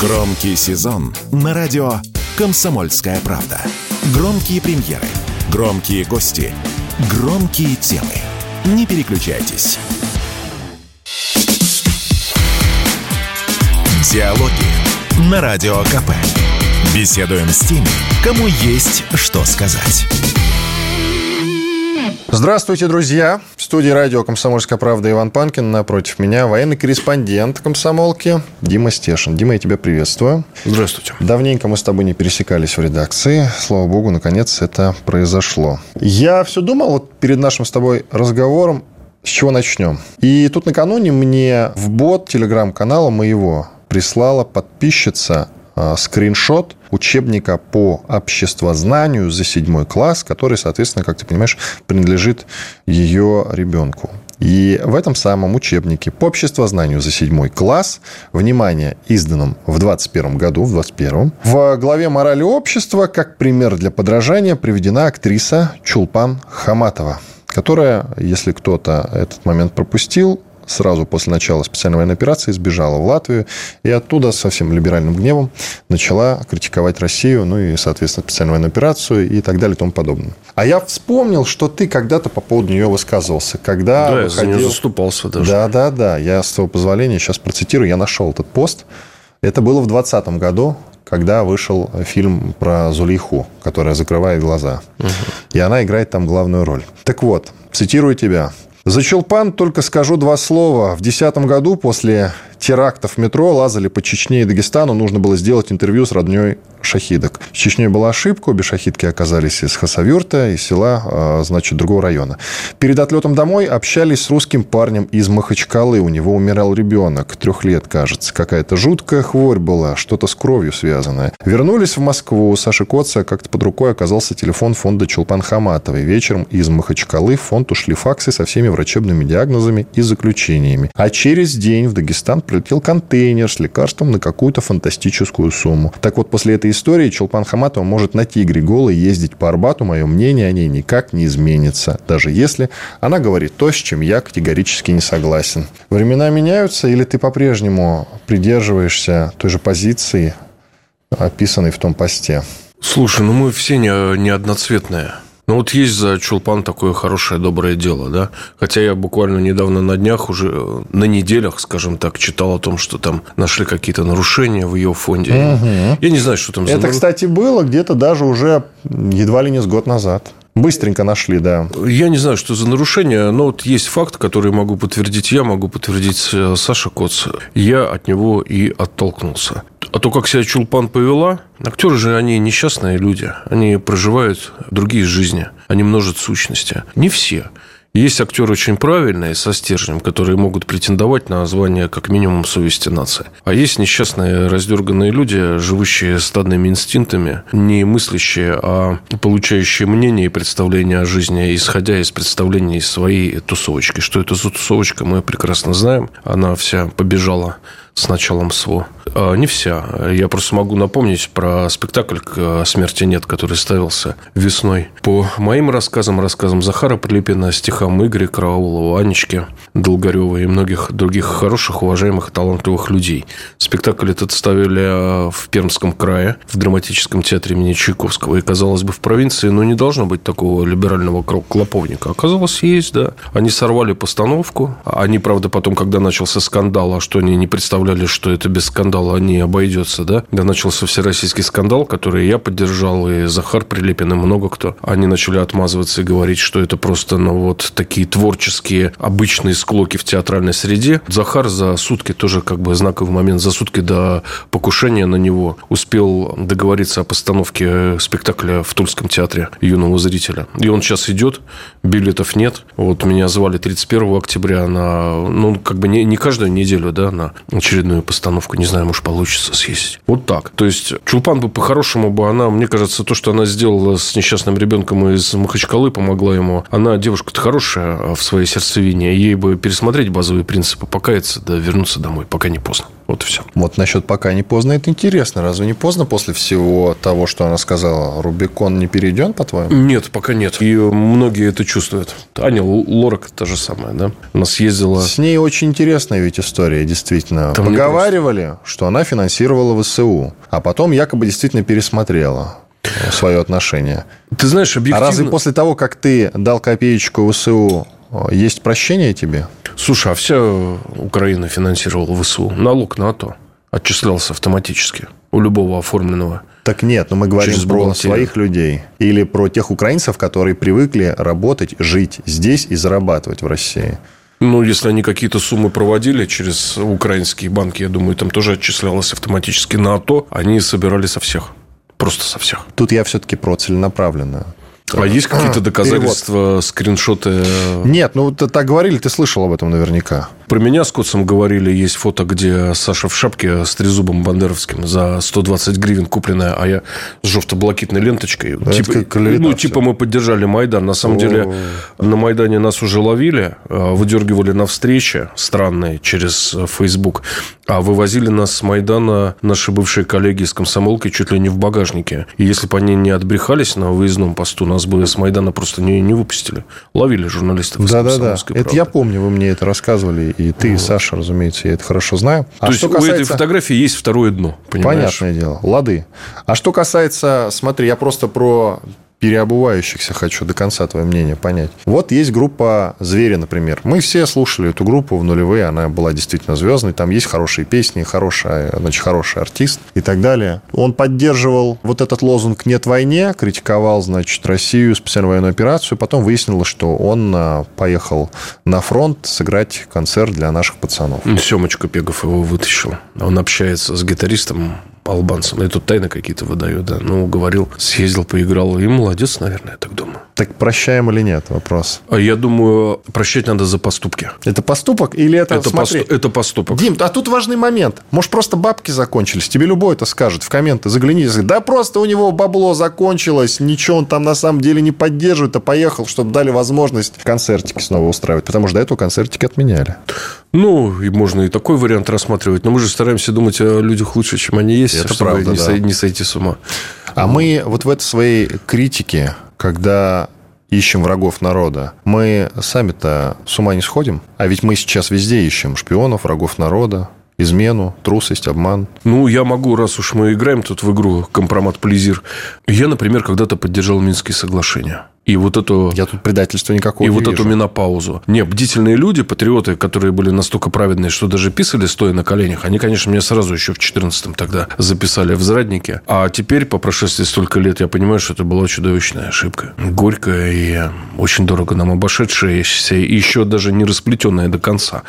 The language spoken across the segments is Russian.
Громкий сезон на радио «Комсомольская правда». Громкие премьеры, громкие гости, громкие темы. Не переключайтесь. Диалоги на Радио КП. Беседуем с теми, кому есть что сказать. Здравствуйте, друзья! В студии радио «Комсомольская правда» Иван Панкин. Напротив меня военный корреспондент комсомолки Дима Стешин. Дима, я тебя приветствую. Здравствуйте. Давненько мы с тобой не пересекались в редакции. Слава богу, наконец это произошло. Я все думал вот перед нашим с тобой разговором, с чего начнем. И тут накануне мне в бот телеграм-канала моего прислала подписчица скриншот учебника по обществознанию за седьмой класс, который, соответственно, как ты понимаешь, принадлежит ее ребенку. И в этом самом учебнике по обществознанию за седьмой класс, внимание, изданном в 21 году, в 21 в главе «Морали общества» как пример для подражания приведена актриса Чулпан Хаматова которая, если кто-то этот момент пропустил, сразу после начала специальной военной операции сбежала в Латвию и оттуда со всем либеральным гневом начала критиковать Россию, ну и, соответственно, специальную военную операцию и так далее и тому подобное. А я вспомнил, что ты когда-то по поводу нее высказывался, когда Да, выходил... я за нее заступался даже. Да, да, да. Я, с твоего позволения, сейчас процитирую. Я нашел этот пост. Это было в 2020 году, когда вышел фильм про Зулейху, которая закрывает глаза. Угу. И она играет там главную роль. Так вот, цитирую тебя. За Чулпан только скажу два слова. В 2010 году после терактов метро лазали по Чечне и Дагестану. Нужно было сделать интервью с родней шахидок. В Чечне была ошибка. Обе шахидки оказались из Хасавюрта, из села, а, значит, другого района. Перед отлетом домой общались с русским парнем из Махачкалы. У него умирал ребенок, трех лет, кажется. Какая-то жуткая хворь была, что-то с кровью связанное. Вернулись в Москву. У Саши Коца как-то под рукой оказался телефон фонда Чулпан Хаматовой. Вечером из Махачкалы в фонд ушли факсы со всеми врачебными диагнозами и заключениями. А через день в Дагестан прилетел контейнер с лекарством на какую-то фантастическую сумму. Так вот, после этой истории Чулпан Хаматова может на тигре голой ездить по Арбату. Мое мнение о ней никак не изменится. Даже если она говорит то, с чем я категорически не согласен. Времена меняются или ты по-прежнему придерживаешься той же позиции, описанной в том посте? Слушай, ну мы все не, не одноцветные. Ну вот есть за Чулпан такое хорошее, доброе дело, да. Хотя я буквально недавно на днях уже, э, на неделях, скажем так, читал о том, что там нашли какие-то нарушения в ее фонде. Угу. Я не знаю, что там за... Это, кстати, было где-то даже уже едва ли не с год назад. Быстренько нашли, да. Я не знаю, что за нарушение, но вот есть факт, который могу подтвердить я, могу подтвердить э, Саша Коц. Я от него и оттолкнулся. А то, как себя Чулпан повела, актеры же, они несчастные люди. Они проживают другие жизни. Они множат сущности. Не все. Есть актеры очень правильные, со стержнем, которые могут претендовать на звание как минимум совести нации. А есть несчастные, раздерганные люди, живущие стадными инстинктами, не мыслящие, а получающие мнение и представление о жизни, исходя из представлений своей тусовочки. Что это за тусовочка, мы прекрасно знаем. Она вся побежала с началом СВО. А, не вся. Я просто могу напомнить про спектакль «Смерти нет», который ставился весной. По моим рассказам, рассказам Захара Прилепина, стихам Игоря Караулова, Анечки Долгаревой и многих других хороших, уважаемых, талантливых людей. Спектакль этот ставили а, в Пермском крае, в драматическом театре имени Чайковского. И, казалось бы, в провинции, ну, не должно быть такого либерального клоповника. Оказалось, есть, да. Они сорвали постановку. Они, правда, потом, когда начался скандал, а что они не представляли представляли, что это без скандала не обойдется, да? Когда начался всероссийский скандал, который я поддержал, и Захар Прилепин, и много кто, они начали отмазываться и говорить, что это просто, ну, вот такие творческие, обычные склоки в театральной среде. Захар за сутки, тоже как бы знаковый момент, за сутки до покушения на него успел договориться о постановке спектакля в Тульском театре юного зрителя. И он сейчас идет, билетов нет. Вот меня звали 31 октября на, ну, как бы не, не каждую неделю, да, на очередную постановку. Не знаю, может, получится съездить. Вот так. То есть, Чулпан бы по-хорошему бы она, мне кажется, то, что она сделала с несчастным ребенком из Махачкалы, помогла ему. Она девушка-то хорошая в своей сердцевине. Ей бы пересмотреть базовые принципы, покаяться, да вернуться домой, пока не поздно. Вот и все. Вот насчет пока не поздно, это интересно. Разве не поздно после всего того, что она сказала? Рубикон не перейден, по-твоему? Нет, пока нет. И многие это чувствуют. Аня Лорак та же самая, да? Она съездила... С ней очень интересная ведь история, действительно. Там Поговаривали, что она финансировала ВСУ, а потом якобы действительно пересмотрела свое отношение. Ты знаешь, объективно... А разве после того, как ты дал копеечку ВСУ, есть прощение тебе? Слушай, а вся Украина финансировала ВСУ. Налог на АТО отчислялся автоматически у любого оформленного. Так нет, но мы говорим про своих людей. Или про тех украинцев, которые привыкли работать, жить здесь и зарабатывать в России. Ну, если они какие-то суммы проводили через украинские банки, я думаю, там тоже отчислялось автоматически на АТО. Они собирали со всех. Просто со всех. Тут я все-таки про целенаправленную. А есть какие-то доказательства, Перевод. скриншоты? Нет, ну так говорили, ты слышал об этом наверняка. Про меня с Котцем говорили, есть фото, где Саша в шапке с трезубом бандеровским за 120 гривен купленная, а я с желто-блокитной ленточкой. Да, типа, ну, типа мы поддержали Майдан. На самом О. деле на Майдане нас уже ловили, а, выдергивали на встречи странные через Facebook, а вывозили нас с Майдана наши бывшие коллеги из комсомолки чуть ли не в багажнике. И если бы они не отбрехались на выездном посту, нас бы с Майдана просто не, не выпустили. Ловили журналистов Да-да-да. Это я помню, вы мне это рассказывали и ты, и Саша, разумеется, я это хорошо знаю. А То есть касается... у этой фотографии есть второе дно, понимаешь? Понятное дело, лады. А что касается, смотри, я просто про переобувающихся хочу до конца твое мнение понять. Вот есть группа «Звери», например. Мы все слушали эту группу в нулевые, она была действительно звездной, там есть хорошие песни, хорошая, значит, хороший артист и так далее. Он поддерживал вот этот лозунг «Нет войне», критиковал, значит, Россию, специальную военную операцию, потом выяснилось, что он а, поехал на фронт сыграть концерт для наших пацанов. Семочка Пегов его вытащил. Он общается с гитаристом албанцам. Я тут тайны какие-то выдаю, да. Ну, говорил, съездил, поиграл. И молодец, наверное, я так думаю. Так прощаем или нет? Вопрос. А я думаю, прощать надо за поступки. Это поступок или это... Это, смотри, посту... это поступок. Дим, а тут важный момент. Может, просто бабки закончились? Тебе любой это скажет в комменты. Загляни. Да просто у него бабло закончилось. Ничего он там на самом деле не поддерживает, а поехал, чтобы дали возможность концертики снова устраивать. Потому что до этого концертики отменяли. Ну, и можно и такой вариант рассматривать. Но мы же стараемся думать о людях лучше, чем они есть, Это чтобы правда, не, да. сойти, не сойти с ума. А мы вот в этой своей критике, когда ищем врагов народа, мы сами-то с ума не сходим. А ведь мы сейчас везде ищем шпионов, врагов народа, измену, трусость, обман. Ну, я могу, раз уж мы играем тут в игру компромат плезир. Я, например, когда-то поддержал Минские соглашения. И вот эту... Я тут предательства никакого И не вот вижу. эту менопаузу. Не, бдительные люди, патриоты, которые были настолько праведные, что даже писали, стоя на коленях, они, конечно, меня сразу еще в 14-м тогда записали в зраднике. А теперь, по прошествии столько лет, я понимаю, что это была чудовищная ошибка. Горькая и очень дорого нам обошедшаяся, и еще даже не расплетенная до конца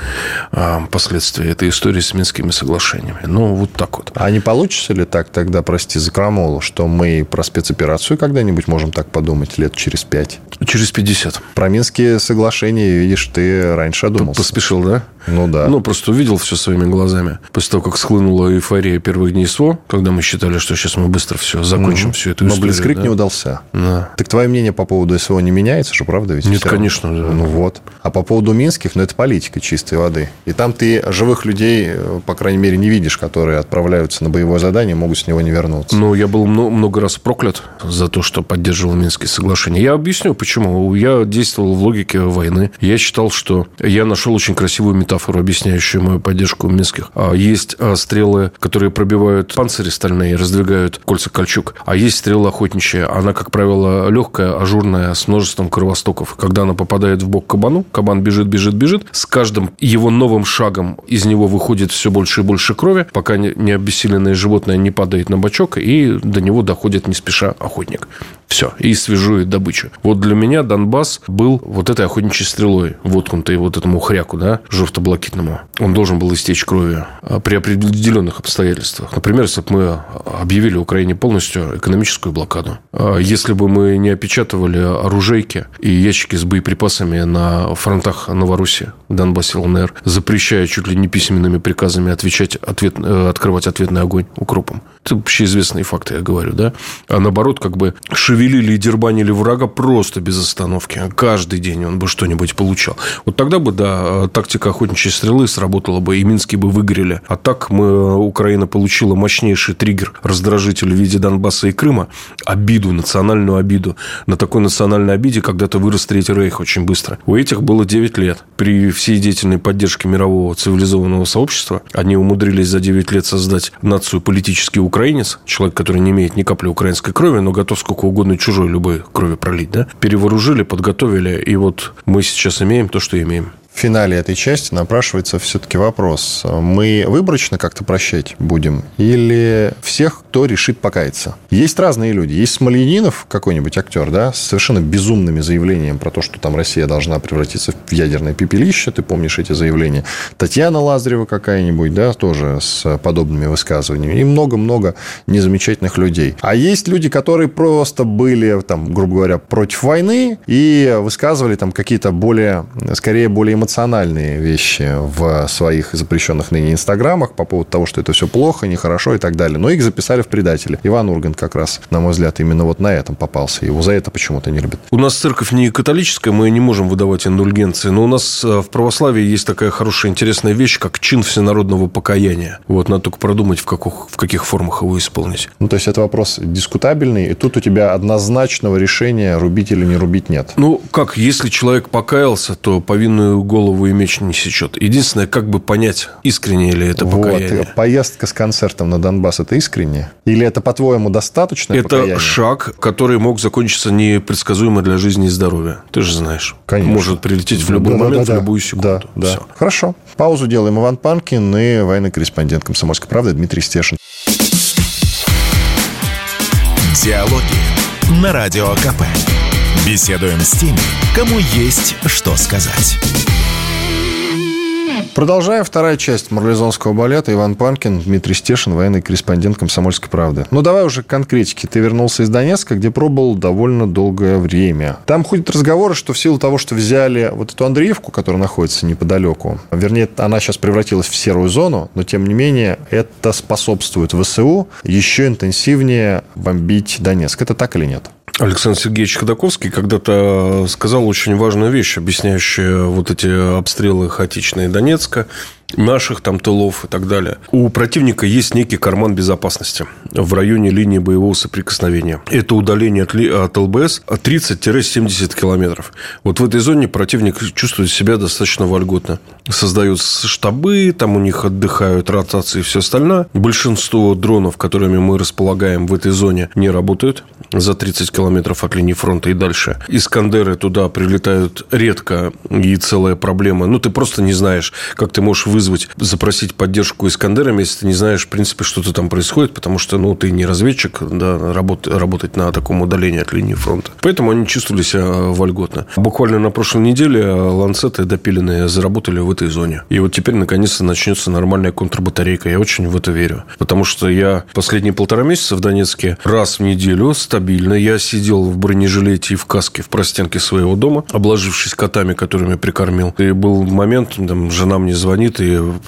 а, последствия этой истории с Минскими соглашениями. Ну, вот так вот. А не получится ли так тогда, прости за крамолу, что мы про спецоперацию когда-нибудь можем так подумать лет через 5. Через 50. Про Минские соглашения, видишь, ты раньше одумался. Поспешил, да? Ну да. Ну, просто увидел все своими глазами. После того, как схлынула эйфория первых дней СВО, когда мы считали, что сейчас мы быстро все закончим, mm-hmm. всю эту Но историю. Но Блицкрик да? не удался. Да. Так твое мнение по поводу СВО не меняется же, правда? Ведь Нет, конечно. Да. Ну вот. А по поводу Минских, ну это политика чистой воды. И там ты живых людей, по крайней мере, не видишь, которые отправляются на боевое задание, могут с него не вернуться. Ну, я был много раз проклят за то, что поддерживал Минские соглашения. Я объясню, почему. Я действовал в логике войны. Я считал, что я нашел очень красивую метафору, объясняющую мою поддержку Минских. А Есть стрелы, которые пробивают панцири стальные, раздвигают кольца кольчуг. А есть стрела охотничья. Она, как правило, легкая, ажурная, с множеством кровостоков. Когда она попадает в бок кабану, кабан бежит, бежит, бежит. С каждым его новым шагом из него выходит все больше и больше крови, пока не обессиленное животное не падает на бочок, и до него доходит не спеша охотник. Все. И свежует добычу. Вот для меня Донбасс был вот этой охотничьей стрелой, воткнутой вот этому хряку, да, жовто-блакитному. Он должен был истечь кровью а, при определенных обстоятельствах. Например, если бы мы объявили Украине полностью экономическую блокаду. А, если бы мы не опечатывали оружейки и ящики с боеприпасами на фронтах Новороссии, Донбассе, ЛНР, запрещая чуть ли не письменными приказами отвечать, ответ, э, открывать ответный огонь укропом. Это общеизвестные факты, я говорю, да? А наоборот, как бы шевелили и дербанили врага просто без остановки. Каждый день он бы что-нибудь получал. Вот тогда бы, да, тактика охотничьей охотничьей стрелы сработало бы, и Мински бы выгорели. А так мы, Украина получила мощнейший триггер, раздражитель в виде Донбасса и Крыма, обиду, национальную обиду. На такой национальной обиде когда-то вырос Третий Рейх очень быстро. У этих было 9 лет. При всей деятельной поддержке мирового цивилизованного сообщества они умудрились за 9 лет создать нацию политический украинец, человек, который не имеет ни капли украинской крови, но готов сколько угодно чужой любой крови пролить, да? Перевооружили, подготовили, и вот мы сейчас имеем то, что имеем в финале этой части напрашивается все-таки вопрос. Мы выборочно как-то прощать будем или всех, кто решит покаяться? Есть разные люди. Есть Смольянинов, какой-нибудь актер, да, с совершенно безумными заявлениями про то, что там Россия должна превратиться в ядерное пепелище. Ты помнишь эти заявления? Татьяна Лазарева какая-нибудь, да, тоже с подобными высказываниями. И много-много незамечательных людей. А есть люди, которые просто были, там, грубо говоря, против войны и высказывали там какие-то более, скорее, более эмоциональные эмоциональные вещи в своих запрещенных ныне инстаграмах по поводу того, что это все плохо, нехорошо и так далее. Но их записали в предатели. Иван Ургант как раз, на мой взгляд, именно вот на этом попался. Его за это почему-то не любят. У нас церковь не католическая, мы не можем выдавать индульгенции, но у нас э, в православии есть такая хорошая, интересная вещь, как чин всенародного покаяния. Вот, надо только продумать, в каких, в каких формах его исполнить. Ну, то есть, это вопрос дискутабельный, и тут у тебя однозначного решения, рубить или не рубить, нет. Ну, как, если человек покаялся, то повинную голову и меч не сечет. Единственное, как бы понять, искренне ли это вот. покаяние. Поездка с концертом на Донбасс – это искренне? Или это, по-твоему, достаточно Это покаяние? шаг, который мог закончиться непредсказуемо для жизни и здоровья. Ты же знаешь. Конечно. Может прилететь в любой да, момент, да, да, в любую секунду. Да, да. Все. Хорошо. Паузу делаем. Иван Панкин и военный корреспондент «Комсомольской правды» Дмитрий Стешин. Диалоги на Радио КП. Беседуем с теми, кому есть что сказать. Продолжаем. Вторая часть марлезонского балета. Иван Панкин, Дмитрий Стешин, военный корреспондент «Комсомольской правды». Ну, давай уже к конкретике. Ты вернулся из Донецка, где пробовал довольно долгое время. Там ходят разговоры, что в силу того, что взяли вот эту Андреевку, которая находится неподалеку, вернее, она сейчас превратилась в серую зону, но, тем не менее, это способствует ВСУ еще интенсивнее бомбить Донецк. Это так или нет? Александр Сергеевич Ходаковский когда-то сказал очень важную вещь, объясняющую вот эти обстрелы хаотичные Донецка наших там тылов и так далее. У противника есть некий карман безопасности в районе линии боевого соприкосновения. Это удаление от, от ЛБС 30-70 километров. Вот в этой зоне противник чувствует себя достаточно вольготно. Создают штабы, там у них отдыхают ротации и все остальное. Большинство дронов, которыми мы располагаем в этой зоне, не работают за 30 километров от линии фронта и дальше. Искандеры туда прилетают редко, и целая проблема. Ну, ты просто не знаешь, как ты можешь вызвать, запросить поддержку Искандерами, если ты не знаешь, в принципе, что то там происходит, потому что, ну, ты не разведчик, да, работ, работать на таком удалении от линии фронта. Поэтому они чувствовали себя вольготно. Буквально на прошлой неделе ланцеты допиленные заработали в этой зоне. И вот теперь, наконец-то, начнется нормальная контрбатарейка. Я очень в это верю. Потому что я последние полтора месяца в Донецке раз в неделю стабильно я сидел в бронежилете и в каске в простенке своего дома, обложившись котами, которыми прикормил. И был момент, там, жена мне звонит, и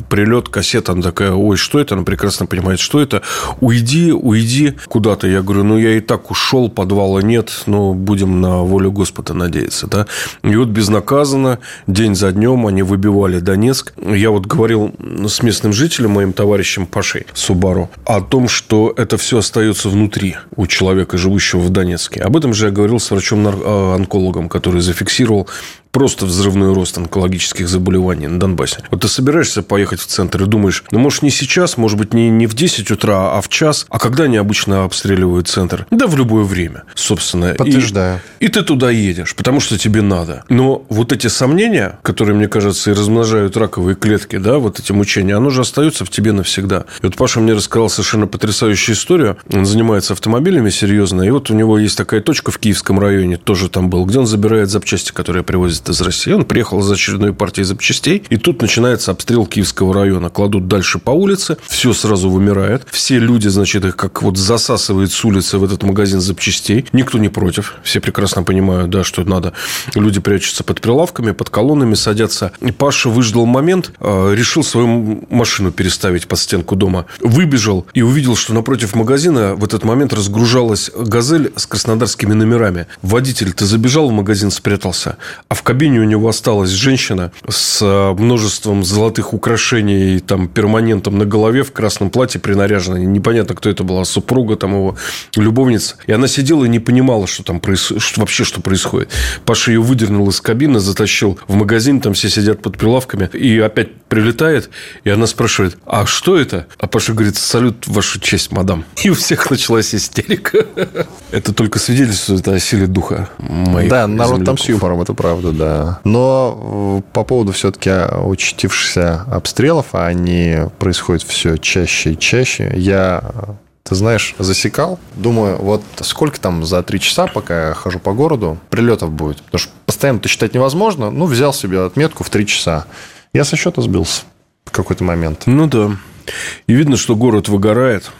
прилет, кассета, она такая, ой, что это? Она прекрасно понимает, что это. Уйди, уйди куда-то. Я говорю, ну, я и так ушел, подвала нет, но будем на волю Господа надеяться, да. И вот безнаказанно, день за днем они выбивали Донецк. Я вот говорил с местным жителем, моим товарищем Пашей Субару, о том, что это все остается внутри у человека, живущего в Донецке. Об этом же я говорил с врачом-онкологом, э, который зафиксировал просто взрывной рост онкологических заболеваний на Донбассе. Вот ты собираешься поехать в центр и думаешь, ну, может, не сейчас, может быть, не, не в 10 утра, а в час. А когда они обычно обстреливают центр? Да в любое время, собственно. Подтверждаю. И, и ты туда едешь, потому что тебе надо. Но вот эти сомнения, которые, мне кажется, и размножают раковые клетки, да, вот эти мучения, оно же остается в тебе навсегда. И вот Паша мне рассказал совершенно потрясающую историю. Он занимается автомобилями серьезно, и вот у него есть такая точка в Киевском районе, тоже там был, где он забирает запчасти, которые привозят привозит из России. Он приехал за очередной партией запчастей, и тут начинается обстрел Киевского района. Кладут дальше по улице, все сразу вымирает. Все люди, значит, их как вот засасывает с улицы в этот магазин запчастей. Никто не против. Все прекрасно понимают, да, что надо. Люди прячутся под прилавками, под колоннами, садятся. И Паша выждал момент, а, решил свою машину переставить под стенку дома. Выбежал и увидел, что напротив магазина в этот момент разгружалась «Газель» с краснодарскими номерами. Водитель-то забежал в магазин, спрятался, а в кабине у него осталась женщина с э, множеством золотых украшений, там, перманентом на голове в красном платье принаряженной. Непонятно, кто это была, супруга, там его любовница. И она сидела и не понимала, что там происходит, вообще что происходит. Паша ее выдернул из кабины, затащил в магазин, там все сидят под прилавками, и опять прилетает, и она спрашивает, а что это? А Паша говорит, салют, вашу честь, мадам. И у всех началась истерика. Это только свидетельствует о силе духа моих Да, народ там с юмором, это правда, да. Но э, по поводу все-таки участившихся обстрелов, а они происходят все чаще и чаще, я ты знаешь, засекал. Думаю, вот сколько там за три часа, пока я хожу по городу, прилетов будет. Потому что постоянно это считать невозможно. Ну, взял себе отметку в три часа. Я со счета сбился в какой-то момент. Ну да. И видно, что город выгорает.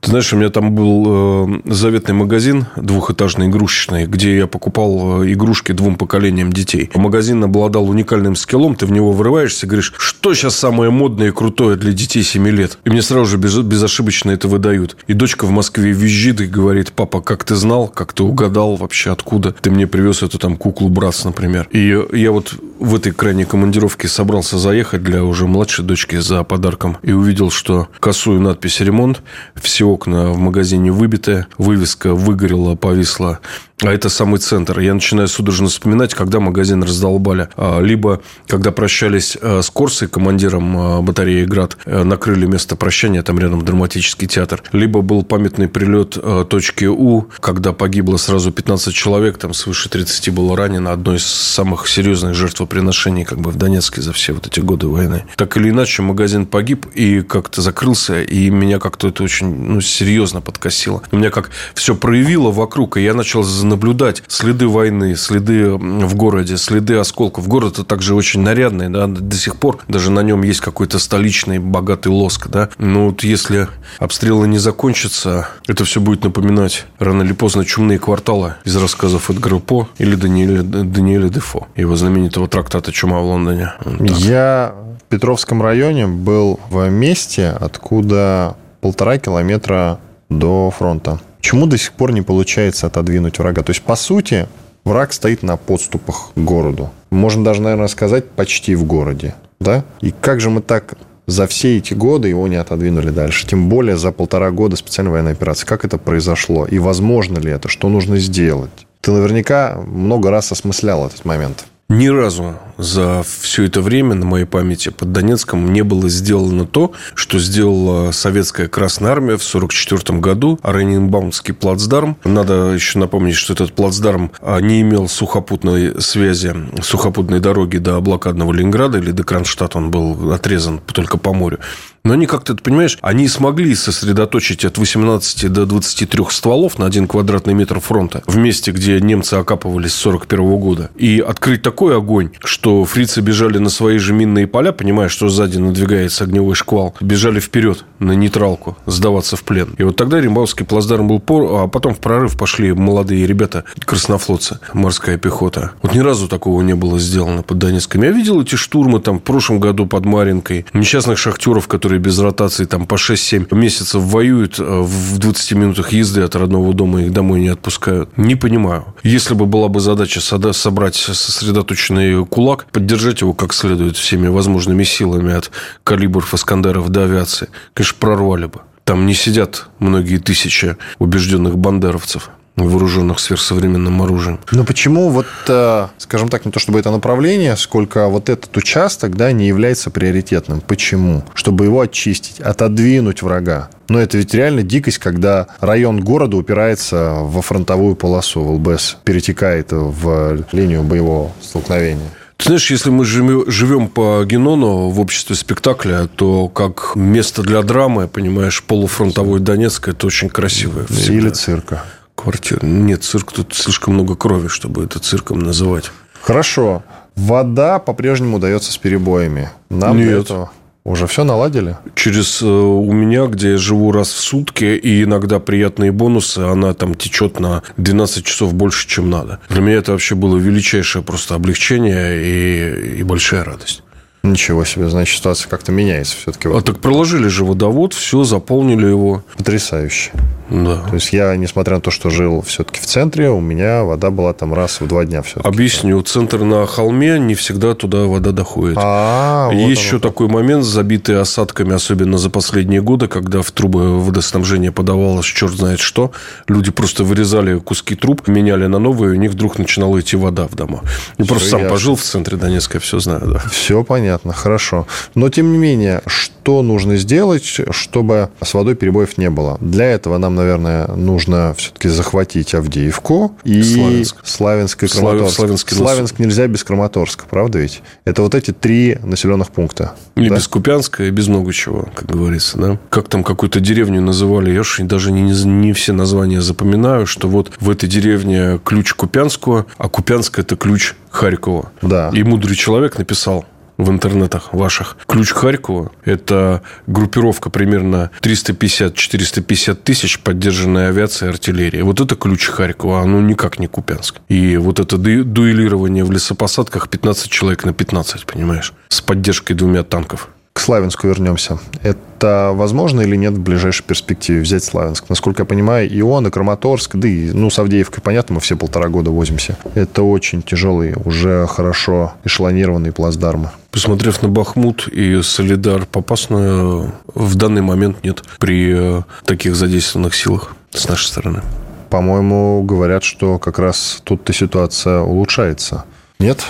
Ты знаешь, у меня там был э, заветный магазин двухэтажный, игрушечный, где я покупал э, игрушки двум поколениям детей. Магазин обладал уникальным скиллом, ты в него вырываешься и говоришь, что сейчас самое модное и крутое для детей 7 лет. И мне сразу же без, безошибочно это выдают. И дочка в Москве визжит и говорит, папа, как ты знал, как ты угадал вообще, откуда ты мне привез эту там куклу Братс, например. И я вот в этой крайней командировке собрался заехать для уже младшей дочки за подарком и увидел, что косую надпись «Ремонт», все окна в магазине выбиты, вывеска выгорела, повисла. А это самый центр. Я начинаю судорожно вспоминать, когда магазин раздолбали. А, Либо, когда прощались э, с Корсой, командиром э, батареи «Град», накрыли место прощания, там рядом драматический театр. Либо был памятный прилет точки У, когда погибло сразу 15 человек, там свыше 30 было ранено. Одно из самых серьезных жертвоприношений как бы в Донецке за все вот эти годы войны. Так или иначе, магазин погиб и как-то закрылся, и меня как-то это очень ну, серьезно подкосило. У меня как все проявило вокруг, и я начал наблюдать следы войны, следы в городе, следы осколков. Город это также очень нарядный, да, до сих пор даже на нем есть какой-то столичный богатый лоск, да. Но вот если обстрелы не закончатся, это все будет напоминать рано или поздно чумные кварталы из рассказов Эдгара По или Даниэля, Даниэля Дефо, его знаменитого трактата «Чума в Лондоне». Вот. Я в Петровском районе был в месте, откуда полтора километра до фронта. Почему до сих пор не получается отодвинуть врага? То есть, по сути, враг стоит на подступах к городу. Можно даже, наверное, сказать, почти в городе. Да? И как же мы так за все эти годы его не отодвинули дальше? Тем более за полтора года специальной военной операции. Как это произошло? И возможно ли это? Что нужно сделать? Ты наверняка много раз осмыслял этот момент. Ни разу за все это время на моей памяти под Донецком не было сделано то, что сделала советская Красная Армия в 1944 году, Оренбаумский плацдарм. Надо еще напомнить, что этот плацдарм а, не имел сухопутной связи, сухопутной дороги до блокадного Ленинграда или до Кронштадта. Он был отрезан только по морю. Но они как-то, ты понимаешь, они смогли сосредоточить от 18 до 23 стволов на один квадратный метр фронта в месте, где немцы окапывались с 41 года. И открыть такой огонь, что фрицы бежали на свои же минные поля, понимая, что сзади надвигается огневой шквал, бежали вперед на нейтралку, сдаваться в плен. И вот тогда Римбауский плацдарм был пор, а потом в прорыв пошли молодые ребята, краснофлотцы, морская пехота. Вот ни разу такого не было сделано под Донецком. Я видел эти штурмы там в прошлом году под Маринкой, несчастных шахтеров, которые без ротации там по 6-7 месяцев воюют, а в 20 минутах езды от родного дома их домой не отпускают. Не понимаю. Если бы была бы задача собрать сосредоточенный кулак, поддержать его как следует всеми возможными силами от калибров Искандеров до авиации, конечно, прорвали бы. Там не сидят многие тысячи убежденных бандеровцев вооруженных сверхсовременным оружием. Но почему вот, э, скажем так, не то чтобы это направление, сколько вот этот участок, да, не является приоритетным? Почему? Чтобы его очистить, отодвинуть врага. Но это ведь реально дикость, когда район города упирается во фронтовую полосу, в ЛБС, перетекает в линию боевого столкновения. Ты знаешь, если мы живем по Генону в обществе спектакля, то как место для драмы, понимаешь, полуфронтовой Донецк, это очень красивое. всегда. Или цирка. Квартира. Нет, цирк тут слишком много крови, чтобы это цирком называть. Хорошо. Вода по-прежнему дается с перебоями. Нам для Нет. этого уже все наладили? Через э, у меня, где я живу раз в сутки, и иногда приятные бонусы, она там течет на 12 часов больше, чем надо. Для меня это вообще было величайшее просто облегчение и, и большая радость. Ничего себе, значит, ситуация как-то меняется все-таки. А так проложили же водовод, все, заполнили его. Потрясающе. Да. То есть я, несмотря на то, что жил все-таки в центре, у меня вода была там раз в два дня все Объясню. Центр на холме, не всегда туда вода доходит. А, вот Есть еще такой момент, забитый осадками, особенно за последние годы, когда в трубы водоснабжения подавалось черт знает что. Люди просто вырезали куски труб, меняли на новые, и у них вдруг начинала идти вода в дома. Я просто сам пожил в центре Донецка, все знаю. Да. Все понятно, хорошо. Но, тем не менее, что нужно сделать, чтобы с водой перебоев не было? Для этого нам, наверное, нужно все-таки захватить Авдеевку и Славянск. Славянск и Краматорск. Славянский нос. Славянск нельзя без Краматорска, правда ведь? Это вот эти три населенных пункта. И да? без Купянска, и без много чего, как говорится, да. Как там какую-то деревню называли, я уж даже не, не все названия запоминаю, что вот в этой деревне ключ Купянского, а Купянск – это ключ Харькова. Да. И мудрый человек написал в интернетах ваших. Ключ Харькова – это группировка примерно 350-450 тысяч, поддержанная авиацией и артиллерией. Вот это ключ Харькова, оно никак не Купянск. И вот это ду- дуэлирование в лесопосадках 15 человек на 15, понимаешь? С поддержкой двумя танков. К Славянску вернемся. Это возможно или нет в ближайшей перспективе взять Славянск? Насколько я понимаю, и он, и Краматорск, да и, ну, с Авдеевкой, понятно, мы все полтора года возимся. Это очень тяжелые, уже хорошо эшелонированные плацдармы. Посмотрев на Бахмут и Солидар, попасную в данный момент нет при э, таких задействованных силах с нашей стороны. По-моему, говорят, что как раз тут-то ситуация улучшается. Нет?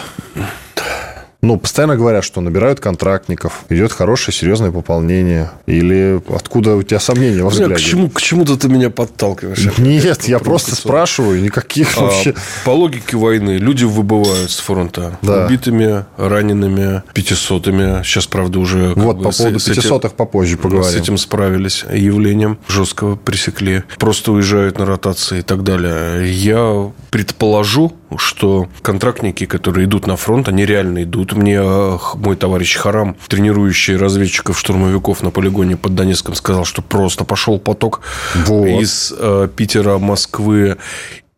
Ну, постоянно говорят, что набирают контрактников, идет хорошее, серьезное пополнение. Или откуда у тебя сомнения во взгляде? к, чему, к чему-то ты меня подталкиваешь. Нет, я просто спрашиваю, никаких А, вообще... По логике войны люди выбывают с фронта Да. убитыми, ранеными, пятисотыми. Сейчас, правда, уже... Вот, бы по с- поводу с 500 попозже С поговорим. этим справились явлением, жесткого пресекли, просто уезжают на ротации и так далее. Я предположу, что контрактники, которые идут на фронт, они реально идут. Мне мой товарищ Харам, тренирующий разведчиков-штурмовиков на полигоне под Донецком, сказал, что просто пошел поток Вот. из э, Питера, Москвы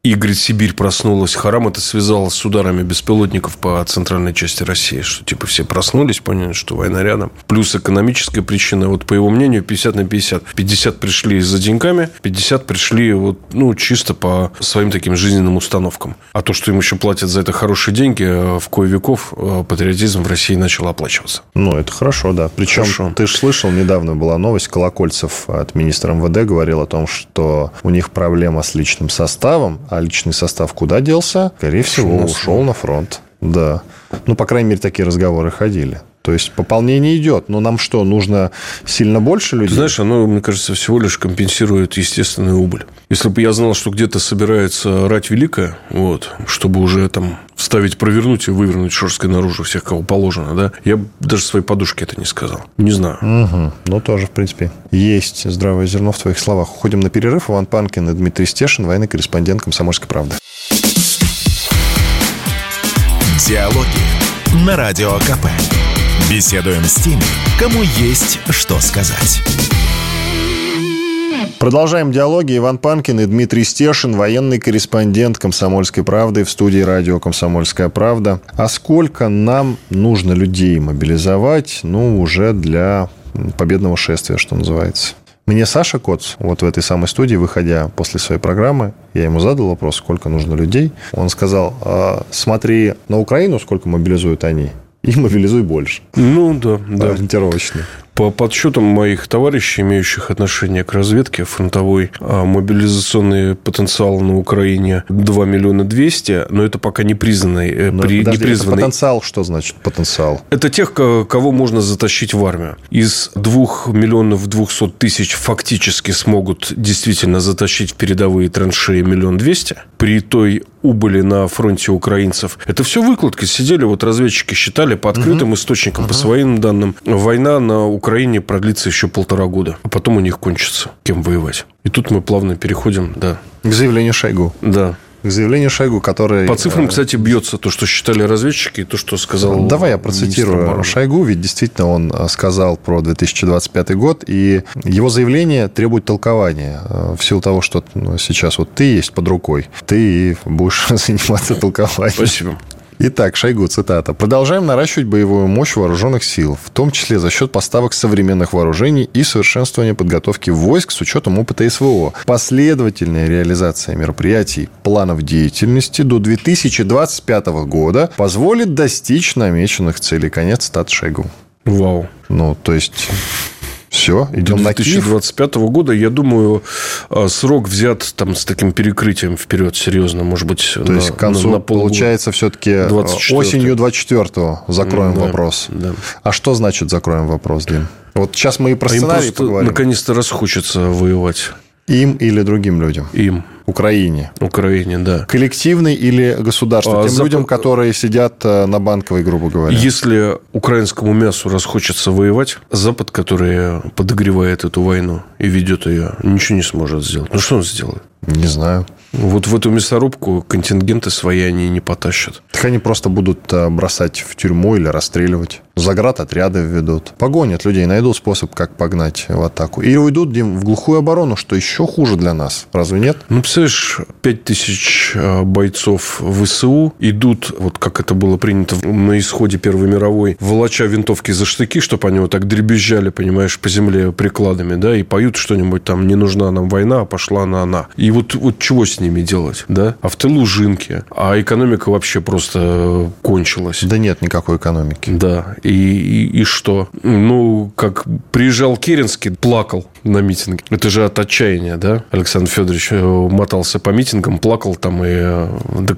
и, говорит, Сибирь проснулась. Харам это связал с ударами беспилотников по центральной части России, что типа все проснулись, поняли, что война рядом. Плюс экономическая причина, вот по его мнению, 50 на 50. 50 пришли за деньгами, 50 пришли вот, ну, чисто по своим таким жизненным установкам. А то, что им еще платят за это хорошие деньги, э, в кое веков э, патриотизм в России начал оплачиваться. Ну, это хорошо, да. Причем, Хорошо. ты же слышал, недавно была новость, Колокольцев от министра МВД говорил о том, что у них проблема с личным составом, а личный состав куда делся? Скорее всего, ушел на фронт. Да. Ну, по крайней мере, такие разговоры ходили. То есть пополнение идет, но нам что, нужно сильно больше людей? Ты знаешь, оно, мне кажется, всего лишь компенсирует естественную убыль. Если бы я знал, что где-то собирается рать великая, вот, чтобы уже там вставить, провернуть и вывернуть шорской наружу всех, кого положено, да, я бы даже своей подушке это не сказал. Не знаю. Мгм. Ну, тоже, в принципе, есть здравое зерно в твоих словах. Уходим на перерыв. Иван Панкин и Дмитрий Стешин, военный корреспондент «Комсомольской правды». Диалоги на Радио КП. Беседуем с теми, кому есть что сказать. Продолжаем диалоги. Иван Панкин и Дмитрий Стешин, военный корреспондент «Комсомольской правды» в студии радио «Комсомольская правда». А сколько нам нужно людей мобилизовать, ну, уже для победного шествия, что называется? Мне Саша Коц, вот в этой самой студии, выходя после своей программы, я ему задал вопрос, сколько нужно людей. Он сказал, «А, смотри на Украину, сколько мобилизуют они, и мобилизуй больше. Ну, да, да. Ориентировочно. По подсчетам моих товарищей, имеющих отношение к разведке фронтовой, а, мобилизационный потенциал на Украине 2 миллиона 200, но это пока не признанный, э, Но, при, подожди, это непризванный. потенциал, что значит потенциал? Это тех, ко- кого можно затащить в армию. Из 2 миллионов 200 тысяч фактически смогут действительно затащить в передовые траншеи миллион двести. При той убыли на фронте украинцев. Это все выкладки. Сидели вот разведчики, считали по открытым источникам, по своим данным. Война на Украине продлится еще полтора года. А потом у них кончится. Кем воевать? И тут мы плавно переходим, да. К заявлению Шойгу. Да. К заявлению Шойгу, который... По цифрам, э, кстати, бьется то, что считали разведчики, и то, что сказал Давай я процитирую. Шойгу, ведь действительно он э, сказал про 2025 год, и его заявление требует толкования. Э, В силу того, что ну, сейчас вот ты есть под рукой, ты будешь заниматься толкованием. Спасибо. Итак, Шойгу, цитата. «Продолжаем наращивать боевую мощь вооруженных сил, в том числе за счет поставок современных вооружений и совершенствования подготовки войск с учетом опыта СВО. Последовательная реализация мероприятий, планов деятельности до 2025 года позволит достичь намеченных целей». Конец стат Шойгу. Вау. Ну, то есть... Все, идем До на Киев. 2025 года, я думаю, а, срок взят там с таким перекрытием вперед, серьезно, может быть, То есть к концу, получается, все-таки 24-го. осенью 24-го закроем Да, вопрос. да. А что значит закроем вопрос, Дим? Вот сейчас мы и про А им сценарий просто поговорим. наконец-то расхочется воевать. Им или другим людям? Им, Украине. Украине, да. Коллективный или государственный? А, Тем Запад- людям, которые сидят э, на банковой, грубо говоря. Если украинскому мясу расхочется воевать, Запад, который подогревает эту войну и ведет ее, ничего не сможет сделать. Ну, что он сделает? Не знаю. Вот в эту мясорубку контингенты свои они не потащат. Так они просто будут э, бросать в тюрьму или расстреливать. Заград отряды введут. Погонят людей, найдут способ, как погнать в атаку. Или уйдут, Дим, в глухую оборону, что еще хуже для нас. Разве нет? Ну, представляешь, 5 тысяч э, бойцов ВСУ идут, вот как это было принято на исходе Первой мировой, волоча винтовки за штыки, чтобы они вот так дребезжали, понимаешь, по земле прикладами, да, и поют что-нибудь там «Не нужна нам война, а пошла на она». И вот, вот чего с ними делать, да? А в тылу жинки, а экономика вообще просто э, кончилась. Да нет никакой экономики. Да, и, и, и что? Ну, как приезжал Керенский, плакал на митинге. Это же от отчаяния, да? Александр Федорович э, мотался по митингам, плакал там и... э, да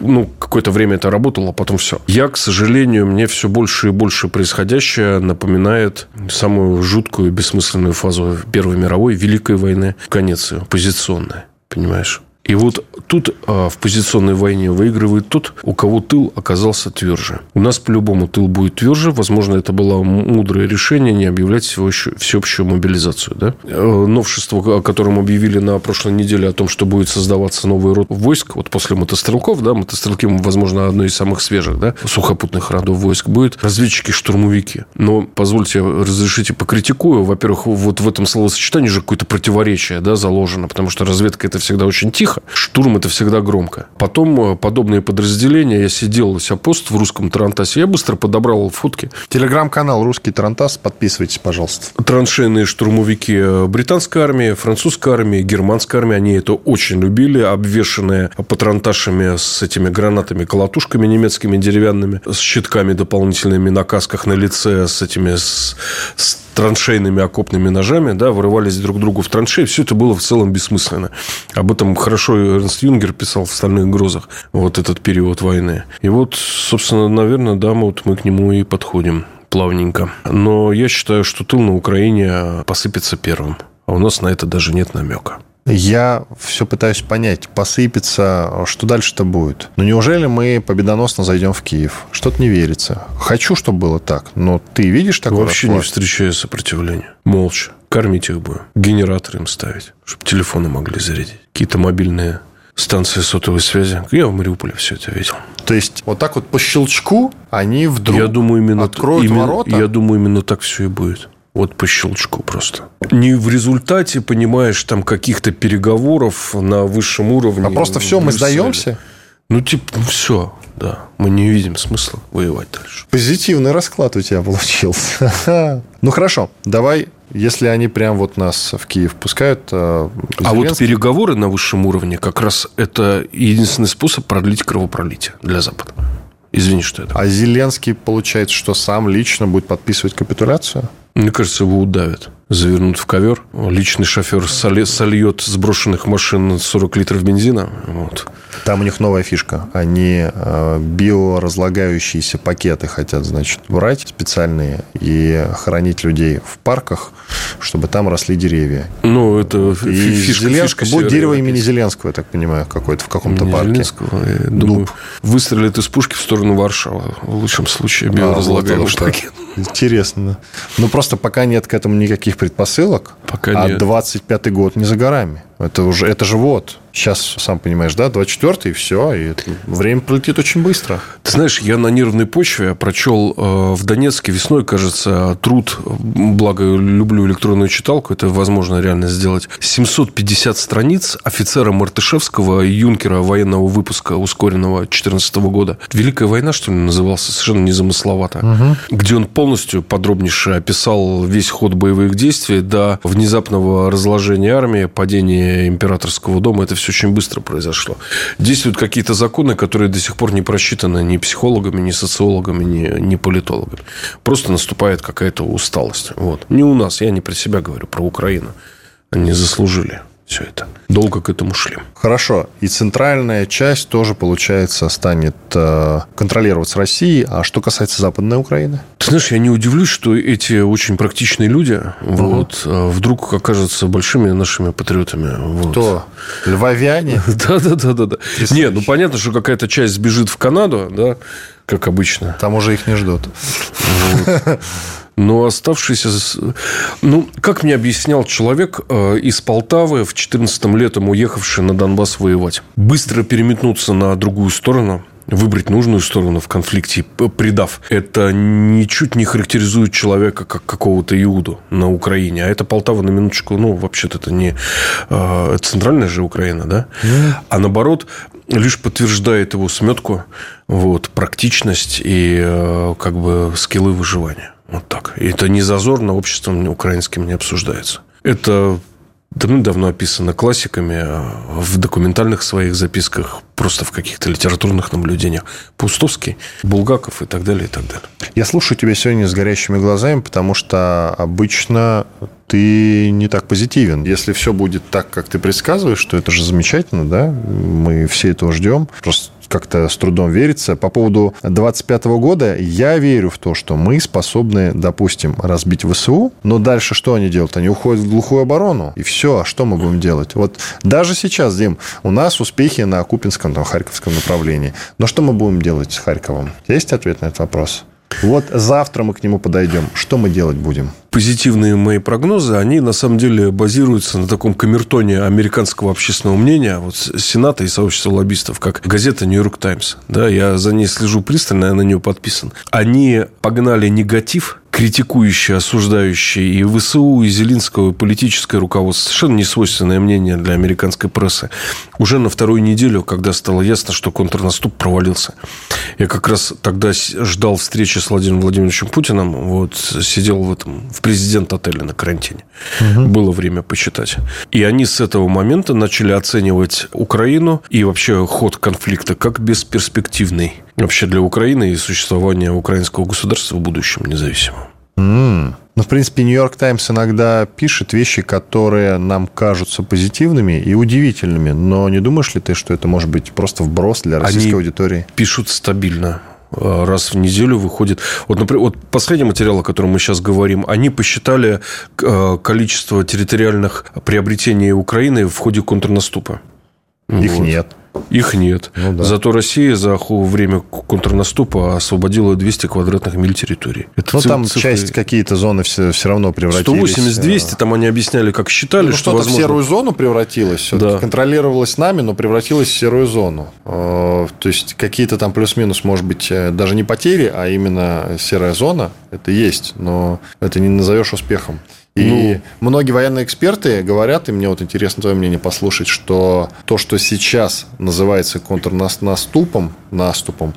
ну, какое-то время это работало, а потом все. Я, к сожалению, мне все больше и больше происходящее напоминает самую жуткую и бессмысленную фазу Первой мировой, Великой войны, конец ее, позиционная. Понимаешь? И вот тут а, в позиционной войне выигрывает тот, у кого тыл оказался тверже. У нас по-любому тыл будет тверже. Возможно, это было мудрое решение не объявлять всеобщую мобилизацию. Да? Э, Новшество, о котором объявили на прошлой неделе, о том, что будет создаваться новый род войск, вот после мотострелков, да, мотострелки, возможно, одно из самых свежих, да, сухопутных родов войск, будет разведчики-штурмовики. Но, позвольте, разрешите покритикую. Во-первых, вот в этом словосочетании же какое-то противоречие да, заложено, потому что разведка – это всегда очень тихо, штурм – это всегда громко. Потом э, подобные подразделения, я сидел у себя пост в русском Тарантасе, я быстро подобрал фотки. Телеграм-канал «Русский Тарантас». Подписывайтесь, пожалуйста. Траншейные штурмовики э, британской армии, французской армии, германской армии, они это очень любили, обвешенные патронташами с этими гранатами-колотушками немецкими деревянными, с щитками дополнительными на касках на лице, с этими с, с траншейными окопными ножами, да, вырывались друг другу в траншеи. Все это было в целом бессмысленно. Об этом хорошо Эрнст Юнгер писал в «Стальных грозах» вот этот период войны. И вот, собственно, наверное, да, вот мы к нему и подходим плавненько. Но я считаю, что тыл на Украине посыпется первым. А у нас на это даже нет намека. Я все пытаюсь понять, посыпется, что дальше-то будет. Но неужели мы победоносно зайдем в Киев? Что-то не верится. Хочу, чтобы было так, но ты видишь такой Вообще не расклад? встречаю сопротивления. Молча. Кормить их будем. Генераторы им ставить, чтобы телефоны могли зарядить. Какие-то мобильные станции сотовой связи. Я в Мариуполе все это видел. То есть вот так вот по щелчку они вдруг я думаю, именно, откроют именно- ворота? Я думаю, именно так все и будет. Вот по щелчку просто. Не в результате, понимаешь, там каких-то переговоров на высшем уровне. А просто все, мы сдаемся? Ну, типа, ну, все, да. Мы не видим смысла воевать дальше. Позитивный расклад у тебя получился. Ну хорошо, давай, если они прям вот нас в Киев пускают. э, А вот переговоры на высшем уровне как раз это единственный способ продлить кровопролитие для Запада. Извини, что это. А Зеленский, получается, что сам лично будет подписывать капитуляцию? Мне кажется, его удавят. Завернут в ковер. Личный шофер сольет с брошенных машин 40 литров бензина. Вот. Там у них новая фишка. Они э, биоразлагающиеся пакеты хотят, значит, брать специальные и хранить людей в парках, чтобы там росли деревья. Ну, это И фишка, Зеленского фишка будет дерево имени. Зеленского, я так понимаю, какое-то в каком-то парке. Зеленского, я думаю, выстрелит из пушки в сторону Варшавы. В лучшем случае А, биоразлагаемый вот оно пакет. так. Интересно. Ну, просто пока нет к этому никаких предпосылок. Пока а нет. 25-й год не за горами. Это уже, это же вот. Сейчас, сам понимаешь, да, 24-й, и все, и время пролетит очень быстро. Ты знаешь, я на нервной почве прочел э, в Донецке весной, кажется, труд, благо люблю электронную читалку, это возможно реально сделать, 750 страниц офицера Мартышевского юнкера военного выпуска ускоренного 2014 года. Великая война, что ли, назывался, совершенно незамысловато. Угу. Где он полностью подробнейше описал весь ход боевых действий до внезапного разложения армии, падения императорского дома. Это все очень быстро произошло. Действуют какие-то законы, которые до сих пор не просчитаны ни психологами, ни социологами, ни, ни политологами. Просто наступает какая-то усталость. Вот. Не у нас, я не про себя говорю, про Украину. Они заслужили все это. Долго к этому шли. Хорошо. И центральная часть тоже, получается, станет э, контролироваться Россией. А что касается Западной Украины? Ты знаешь, я не удивлюсь, что эти очень практичные люди угу. вот, э, вдруг окажутся большими нашими патриотами. Вот. Кто? Львовяне? Да-да-да. Нет, ну понятно, что какая-то часть сбежит в Канаду, да, как обычно. Там уже их не ждут. Но оставшиеся... Ну, как мне объяснял человек э, из Полтавы в 14 летом уехавший на Донбасс воевать. Быстро переметнуться на другую сторону – выбрать нужную сторону в конфликте, предав. Это ничуть не характеризует человека как какого-то Иуду на Украине. А это Полтава на минуточку, ну, вообще-то это не... Э, это центральная же Украина, да? Mm. А наоборот, лишь подтверждает его сметку, вот, практичность и э, как бы скиллы выживания. Вот так. И это не зазорно обществом украинским не обсуждается. Это давно-давно описано классиками а в документальных своих записках, просто в каких-то литературных наблюдениях. Пустовский, Булгаков и так далее, и так далее. Я слушаю тебя сегодня с горящими глазами, потому что обычно ты не так позитивен. Если все будет так, как ты предсказываешь, что это же замечательно, да? Мы все этого ждем. Просто как-то с трудом верится. По поводу 25 года я верю в то, что мы способны, допустим, разбить ВСУ, но дальше что они делают? Они уходят в глухую оборону, и все. А что мы будем делать? Вот даже сейчас, Дим, у нас успехи на Купинском, там, Харьковском направлении. Но что мы будем делать с Харьковом? Есть ответ на этот вопрос? Вот завтра мы к нему подойдем. Что мы делать будем? Позитивные мои прогнозы, они на самом деле базируются на таком камертоне американского общественного мнения, вот Сената и сообщества лоббистов, как газета «Нью-Йорк Таймс». Да, я за ней слежу пристально, я на нее подписан. Они погнали негатив критикующие, осуждающие и ВСУ, и Зелинского, и политическое руководство. Совершенно несвойственное мнение для американской прессы. Уже на вторую неделю, когда стало ясно, что контрнаступ провалился. Я как раз тогда ждал встречи с Владимиром Владимировичем Путиным. Вот сидел в этом, в президент отеля на карантине. Угу. Было время почитать. И они с этого момента начали оценивать Украину и вообще ход конфликта как бесперспективный вообще для Украины и существования украинского государства в будущем независимом. Mm. Ну, в принципе, Нью-Йорк Таймс иногда пишет вещи, которые нам кажутся позитивными и удивительными. Но не думаешь ли ты, что это может быть просто вброс для российской Они аудитории? Пишут стабильно раз в неделю выходит. Вот, например, вот последний материал, о котором мы сейчас говорим, они посчитали э, количество территориальных приобретений Украины в ходе контрнаступа. Их вот. нет. Их нет. Ну, да. Зато Россия за время контрнаступа освободила 200 квадратных миль территории. Это ну, циф- там цифры... часть какие-то зоны все, все равно превратились. 180-200, э, там они объясняли, как считали, ну, что, что возможно... в серую зону превратилось. Да. Контролировалось нами, но превратилось в серую зону. Э, то есть, какие-то там плюс-минус, может быть, э, даже не потери, а именно серая зона. Это есть, но это не назовешь успехом. И ну, многие военные эксперты говорят, и мне вот интересно твое мнение послушать, что то, что сейчас называется контрнаступом, наступом,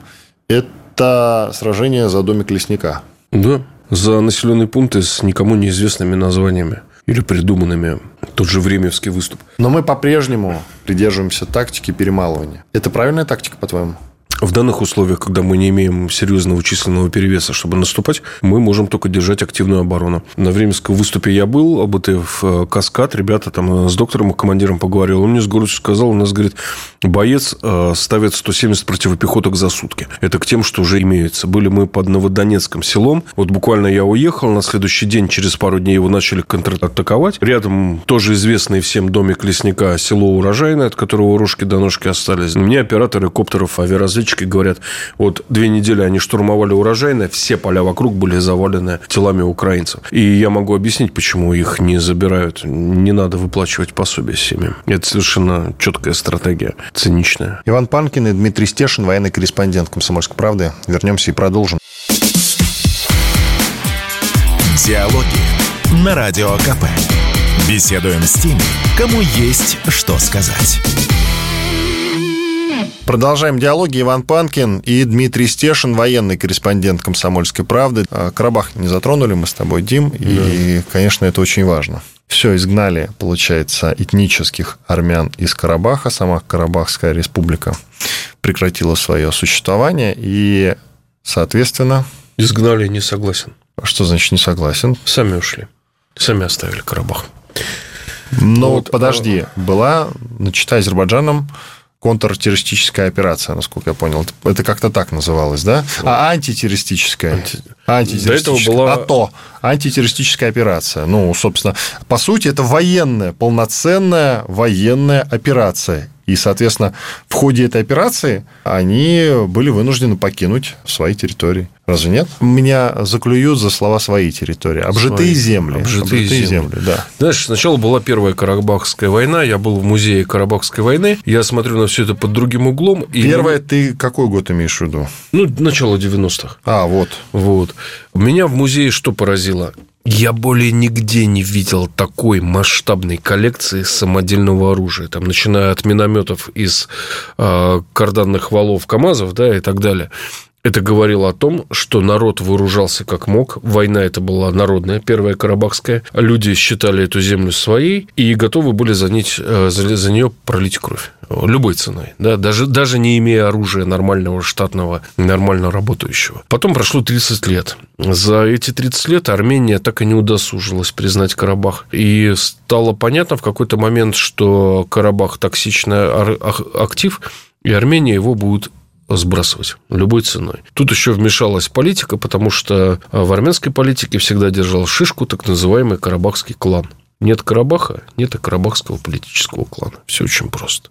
это сражение за домик лесника. Да, за населенные пункты с никому неизвестными названиями или придуманными. Тот же Времевский выступ. Но мы по-прежнему придерживаемся тактики перемалывания. Это правильная тактика, по-твоему? В данных условиях, когда мы не имеем серьезного численного перевеса, чтобы наступать, мы можем только держать активную оборону. На Временском выступе я был, АБТФ э, Каскад, ребята там э, с доктором и командиром поговорил. Он мне с гордостью сказал, у нас, говорит, боец э, ставит 170 противопехоток за сутки. Это к тем, что уже имеется. Были мы под Новодонецком селом. Вот буквально я уехал, на следующий день, через пару дней его начали контратаковать. Рядом тоже известный всем домик лесника село Урожайное, от которого рожки до ножки остались. Мне операторы коптеров авиаразведчиков табличкой, говорят, вот две недели они штурмовали урожайное, все поля вокруг были завалены телами украинцев. И я могу объяснить, почему их не забирают. Не надо выплачивать пособие семьям. Это совершенно четкая стратегия, циничная. Иван Панкин и Дмитрий Стешин, военный корреспондент «Комсомольской правды». Вернемся и продолжим. Диалоги на Радио КП. Беседуем с теми, кому есть что сказать. Продолжаем диалоги. Иван Панкин и Дмитрий Стешин, военный корреспондент «Комсомольской правды». А, Карабах не затронули мы с тобой, Дим, да. и, конечно, это очень важно. Все, изгнали, получается, этнических армян из Карабаха. Сама Карабахская республика прекратила свое существование, и, соответственно... Изгнали, не согласен. А что значит не согласен? Сами ушли. Сами оставили Карабах. Но вот, подожди, а... была начата Азербайджаном контртеррористическая операция, насколько я понял. Это как-то так называлось, да? А антитеррористическая. Анти... Антитеррористическая. До этого была... АТО. Антитеррористическая операция. Ну, собственно, по сути, это военная, полноценная военная операция. И, соответственно, в ходе этой операции они были вынуждены покинуть свои территории. Разве нет? Меня заклюют за слова своей территории. Обжитые свои. земли. Обжитые, Обжитые земли. земли, да. Знаешь, сначала была Первая Карабахская война. Я был в музее Карабахской войны. Я смотрю на все это под другим углом. И... Первая, ты какой год имеешь в виду? Ну, начало 90-х. А, вот. Вот. Меня в музее что поразило? Я более нигде не видел такой масштабной коллекции самодельного оружия. Там, начиная от минометов из э, карданных валов КАМАЗов да, и так далее. Это говорило о том, что народ вооружался как мог. Война это была народная, первая карабахская. Люди считали эту землю своей и готовы были за, нить, э, за, за нее пролить кровь. Любой ценой. Да? Даже, даже не имея оружия нормального, штатного, нормально работающего. Потом прошло 30 лет. За эти 30 лет Армения так и не удосужилась признать Карабах. И стало понятно в какой-то момент, что Карабах токсичный актив, и Армения его будет сбрасывать любой ценой. Тут еще вмешалась политика, потому что а, в армянской политике всегда держал шишку так называемый карабахский клан. Нет Карабаха, нет и карабахского политического клана. Все очень просто.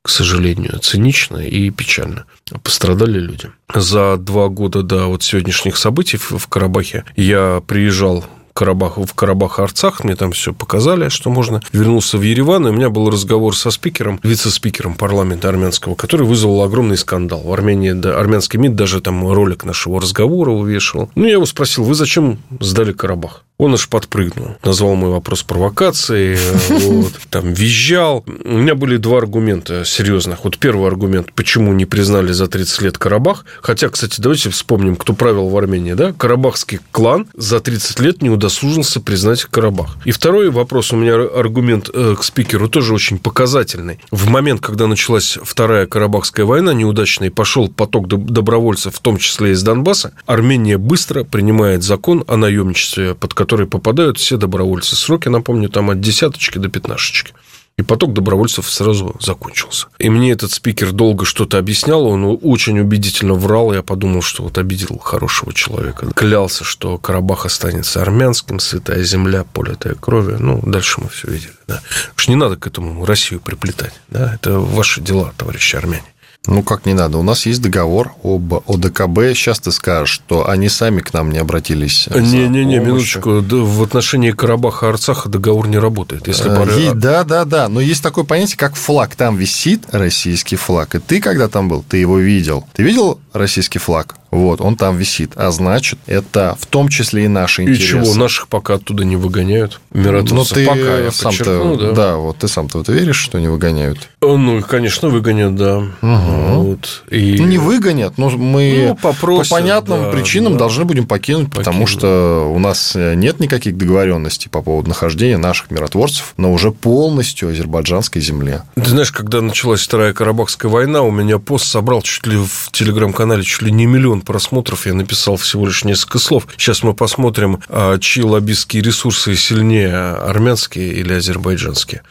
К сожалению, цинично и печально. Пострадали люди. За два года до вот сегодняшних событий в Карабахе я приезжал Карабах, в Карабах-Арцах, мне там все показали, что можно. Вернулся в Ереван, и у меня был разговор со спикером, вице-спикером парламента армянского, который вызвал огромный скандал. В Армении, да, армянский МИД даже там ролик нашего разговора увешивал. Ну, я его спросил, вы зачем сдали Карабах? Он аж подпрыгнул. Назвал мой вопрос провокацией, вот, там визжал. У меня были два аргумента серьезных. Вот первый аргумент, почему не признали за 30 лет Карабах. Хотя, кстати, давайте вспомним, кто правил в Армении. Да? Карабахский клан за 30 лет не удосужился признать Карабах. И второй вопрос, у меня аргумент э, к спикеру тоже очень показательный. В момент, когда началась Вторая Карабахская война неудачная, и пошел поток добровольцев, в том числе из Донбасса, Армения быстро принимает закон о наемничестве, под которые попадают все добровольцы. Сроки, напомню, там от десяточки до пятнашечки. И поток добровольцев сразу закончился. И мне этот спикер долго что-то объяснял, он очень убедительно врал, я подумал, что вот обидел хорошего человека. Клялся, что Карабах останется армянским, святая земля, политая крови. Ну, дальше мы все видели. Да. Уж не надо к этому Россию приплетать. Да? Это ваши дела, товарищи армяне. Ну, как не надо. У нас есть договор об ОДКБ. Сейчас ты скажешь, что они сами к нам не обратились. Не-не-не, минуточку. В отношении Карабаха и Арцаха договор не работает. Если а, Да, да, да. Но есть такое понятие, как флаг. Там висит российский флаг. И ты, когда там был, ты его видел. Ты видел российский флаг? Вот, он там висит. А значит, это в том числе и наши интересы. И чего, наших пока оттуда не выгоняют? Миротворцев ну, ты пока, я сам-то, да. да, вот ты сам-то вот веришь, что не выгоняют? Э, ну, конечно, выгонят, да. Угу. Вот. И... Ну, не выгонят, но мы ну, попросят, по понятным да, причинам да. должны будем покинуть, покинуть, потому что у нас нет никаких договоренностей по поводу нахождения наших миротворцев на уже полностью азербайджанской земле. Ты знаешь, когда началась Вторая Карабахская война, у меня пост собрал чуть ли в телеграм-канале чуть ли не миллион просмотров, я написал всего лишь несколько слов. Сейчас мы посмотрим, а, чьи лоббистские ресурсы сильнее, армянские или азербайджанские.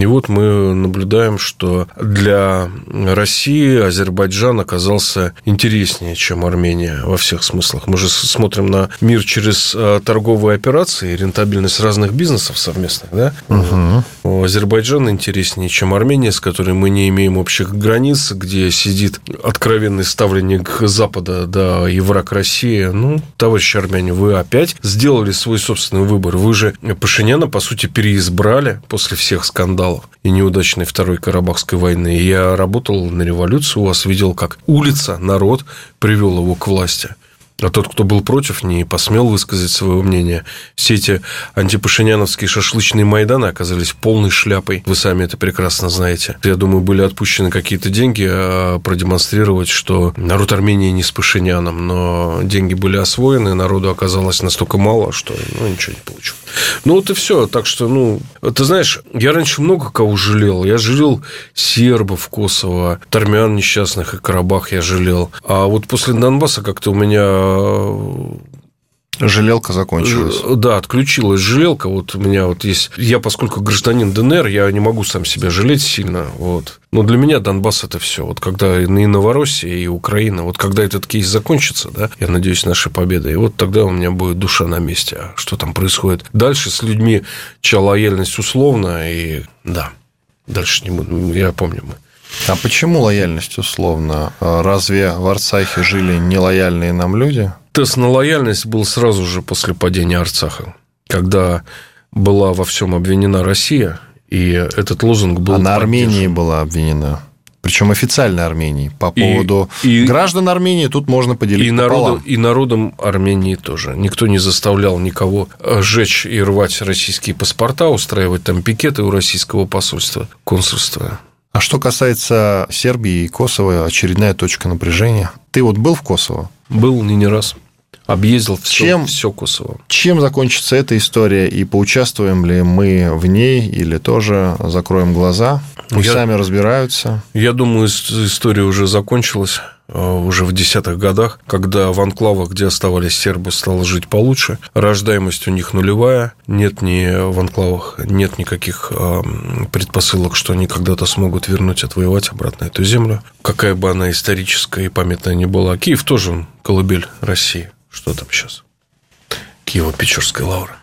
И вот мы наблюдаем, что для России Азербайджан оказался интереснее, чем Армения во всех смыслах. Мы же смотрим на мир через а, торговые операции, рентабельность разных бизнесов совместных. Да? Угу. Азербайджан интереснее, чем Армения, с которой мы не имеем общих границ, где сидит откровенный ставленник Запада да, и враг России. Ну, товарищи армяне, вы опять сделали свой собственный выбор. Вы же Пашиняна, по сути, переизбрали после всех скандалов и неудачной Второй Карабахской войны. Я работал на революцию, у вас видел, как улица, народ привел его к власти. А тот, кто был против, не посмел высказать своего мнения. Все эти антипашиняновские шашлычные Майданы оказались полной шляпой. Вы сами это прекрасно знаете. Я думаю, были отпущены какие-то деньги а продемонстрировать, что народ Армении не с Пашиняном, но деньги были освоены, народу оказалось настолько мало, что ну, ничего не получил. Ну, вот и все. Так что, ну, ты знаешь, я раньше много кого жалел. Я жалел сербов Косово, армян несчастных и Карабах я жалел. А вот после Донбасса как-то у меня Жалелка закончилась. Э, да, отключилась жалелка. Вот у меня вот есть... Я, поскольку гражданин ДНР, я не могу сам себя жалеть сильно. Вот. Но для меня Донбасс – это все. Вот когда и Новороссия, и Украина, вот когда этот кейс закончится, да, я надеюсь, наша победа, и вот тогда у меня будет душа на месте. А что там происходит дальше с людьми, чья лояльность условна, и да, дальше не буду. Я помню, мы а почему лояльность условно? А разве в Арцахе жили нелояльные нам люди? Тест на лояльность был сразу же после падения Арцаха, когда была во всем обвинена Россия, и этот лозунг был... А на Армении была обвинена. Причем официально Армении. По поводу и, и, граждан Армении тут можно поделить и народу, и народом Армении тоже. Никто не заставлял никого сжечь и рвать российские паспорта, устраивать там пикеты у российского посольства, консульства. А что касается Сербии и Косово, очередная точка напряжения. Ты вот был в Косово? Был не не раз. Объездил все, чем, все Косово. Чем закончится эта история и поучаствуем ли мы в ней или тоже закроем глаза? Пусть я, сами разбираются. Я думаю, история уже закончилась. Э, уже в десятых годах, когда в анклавах, где оставались сербы, стало жить получше. Рождаемость у них нулевая. Нет ни в анклавах, нет никаких э, предпосылок, что они когда-то смогут вернуть, отвоевать обратно эту землю. Какая бы она историческая и памятная ни была. Киев тоже колыбель России. Что там сейчас? Киево-Печорская лавра.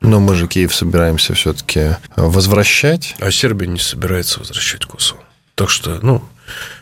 Но мы же Киев собираемся все-таки возвращать. А Сербия не собирается возвращать Косово. Так что, ну,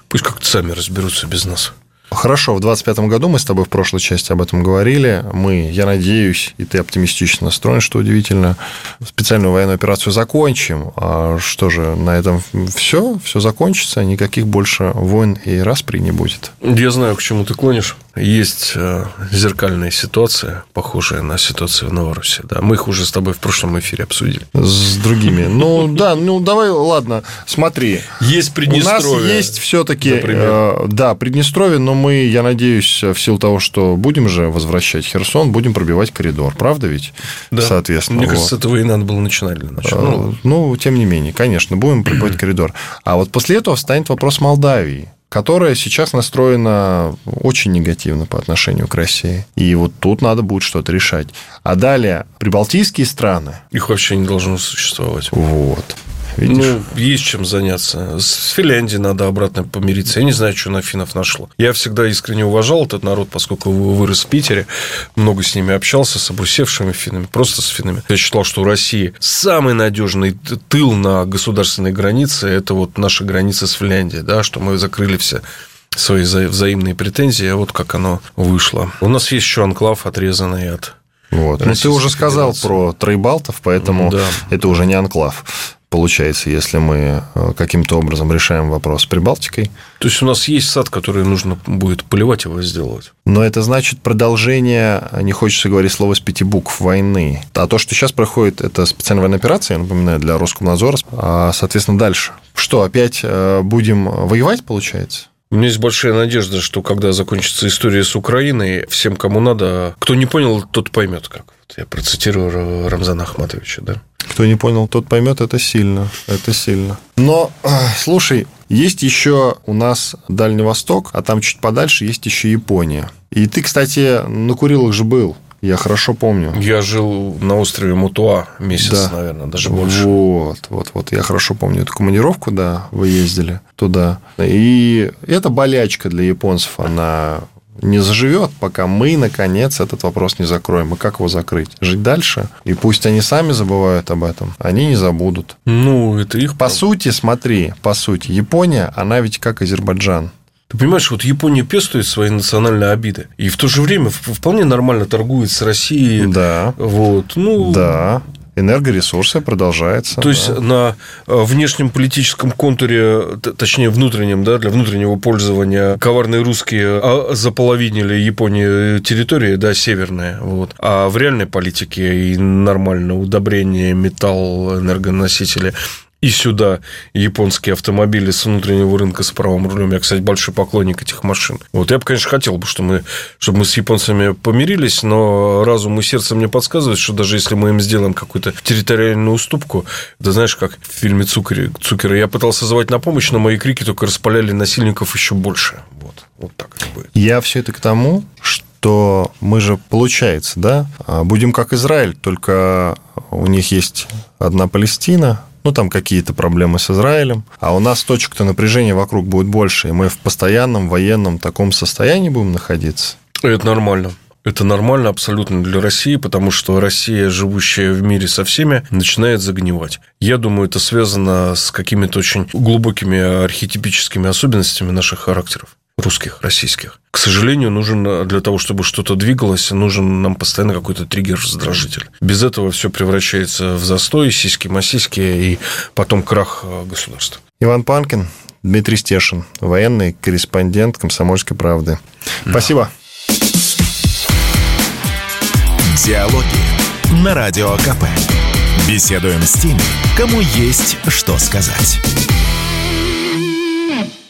Пусть как-то сами разберутся без нас. Хорошо, в 2025 году мы с тобой в прошлой части об этом говорили. Мы, я надеюсь, и ты оптимистично настроен, что удивительно, специальную военную операцию закончим. А что же, на этом все? Все закончится? Никаких больше войн и распри не будет? Я знаю, к чему ты клонишь. Есть э, зеркальная ситуация, похожая на ситуацию в Новороссии. Да, мы их уже с тобой в прошлом эфире обсудили. С другими. Ну, да, ну, давай, ладно, смотри. Есть Приднестровье. У нас есть все-таки, э, да, Приднестровье, но мы, я надеюсь, в силу того, что будем же возвращать Херсон, будем пробивать коридор. Правда ведь? Да. Соответственно. Мне вот. кажется, этого и надо было начинать начала. Ну, ну, тем не менее, конечно, будем пробивать коридор. А вот после этого встанет вопрос Молдавии которая сейчас настроена очень негативно по отношению к России. И вот тут надо будет что-то решать. А далее, прибалтийские страны. Их вообще не должно существовать. Вот. Видишь? Ну, есть чем заняться. С Финляндией надо обратно помириться. Я не знаю, что на финнов нашло. Я всегда искренне уважал этот народ, поскольку вырос в Питере, много с ними общался, с обрусевшими финнами, просто с финнами. Я считал, что у России самый надежный тыл на государственной границе – это вот наша граница с Финляндией, да, что мы закрыли все свои взаимные претензии, а вот как оно вышло. У нас есть еще анклав, отрезанный от вот. Ну, ты уже сказал про Трейбалтов, поэтому да. это уже не анклав получается, если мы э, каким-то образом решаем вопрос с Прибалтикой. То есть у нас есть сад, который нужно будет поливать его сделать. Но это значит продолжение, не хочется говорить слово с пяти букв, войны. А то, что сейчас проходит, это специальная военная операция, я напоминаю, для Роскомнадзора. А, соответственно, дальше. Что, опять э, будем воевать, получается? У меня есть большая надежда, что когда закончится история с Украиной, всем, кому надо, кто не понял, тот поймет как. Я процитирую Рамзана Ахматовича, да? Кто не понял, тот поймет, это сильно, это сильно. Но, слушай, есть еще у нас Дальний Восток, а там чуть подальше есть еще Япония. И ты, кстати, на Курилах же был. Я хорошо помню. Я жил на острове Мутуа месяц, Да. наверное, даже больше. Вот, вот, вот. Я хорошо помню эту командировку, да, вы ездили туда. И это болячка для японцев, она не заживет, пока мы, наконец, этот вопрос не закроем. И как его закрыть? Жить дальше? И пусть они сами забывают об этом, они не забудут. Ну, это их... По сути, смотри, по сути, Япония, она ведь как Азербайджан. Ты понимаешь, вот Япония пестует свои национальные обиды. И в то же время вполне нормально торгует с Россией. Да, Вот. Ну, да. Энергоресурсы продолжается. То есть да. на э, внешнем политическом контуре, точнее внутреннем, да, для внутреннего пользования коварные русские а, заполовинили Японии территории, да, северные, вот. А в реальной политике и нормально удобрение, металл, энергоносители и сюда японские автомобили с внутреннего рынка с правым рулем. Я, кстати, большой поклонник этих машин. Вот я бы, конечно, хотел бы, чтобы мы, чтобы мы с японцами помирились, но разум и сердце мне подсказывают, что даже если мы им сделаем какую-то территориальную уступку, да знаешь, как в фильме Цукере, Цукера, я пытался звать на помощь, но мои крики только распаляли насильников еще больше. Вот, вот так это будет. Я все это к тому, что мы же, получается, да, а, будем как Израиль, только у них есть одна Палестина, ну, там какие-то проблемы с Израилем, а у нас точек-то напряжения вокруг будет больше, и мы в постоянном военном таком состоянии будем находиться. Это нормально. Это нормально абсолютно для России, потому что Россия, живущая в мире со всеми, начинает загнивать. Я думаю, это связано с какими-то очень глубокими архетипическими особенностями наших характеров русских, российских. К сожалению, нужен для того, чтобы что-то двигалось, нужен нам постоянно какой-то триггер-раздражитель. Без этого все превращается в застой, сиськи, масиськи и потом крах э, государства. Иван Панкин, Дмитрий Стешин, военный корреспондент «Комсомольской правды». Спасибо. Диалоги на Радио КП. Беседуем с теми, кому есть что сказать.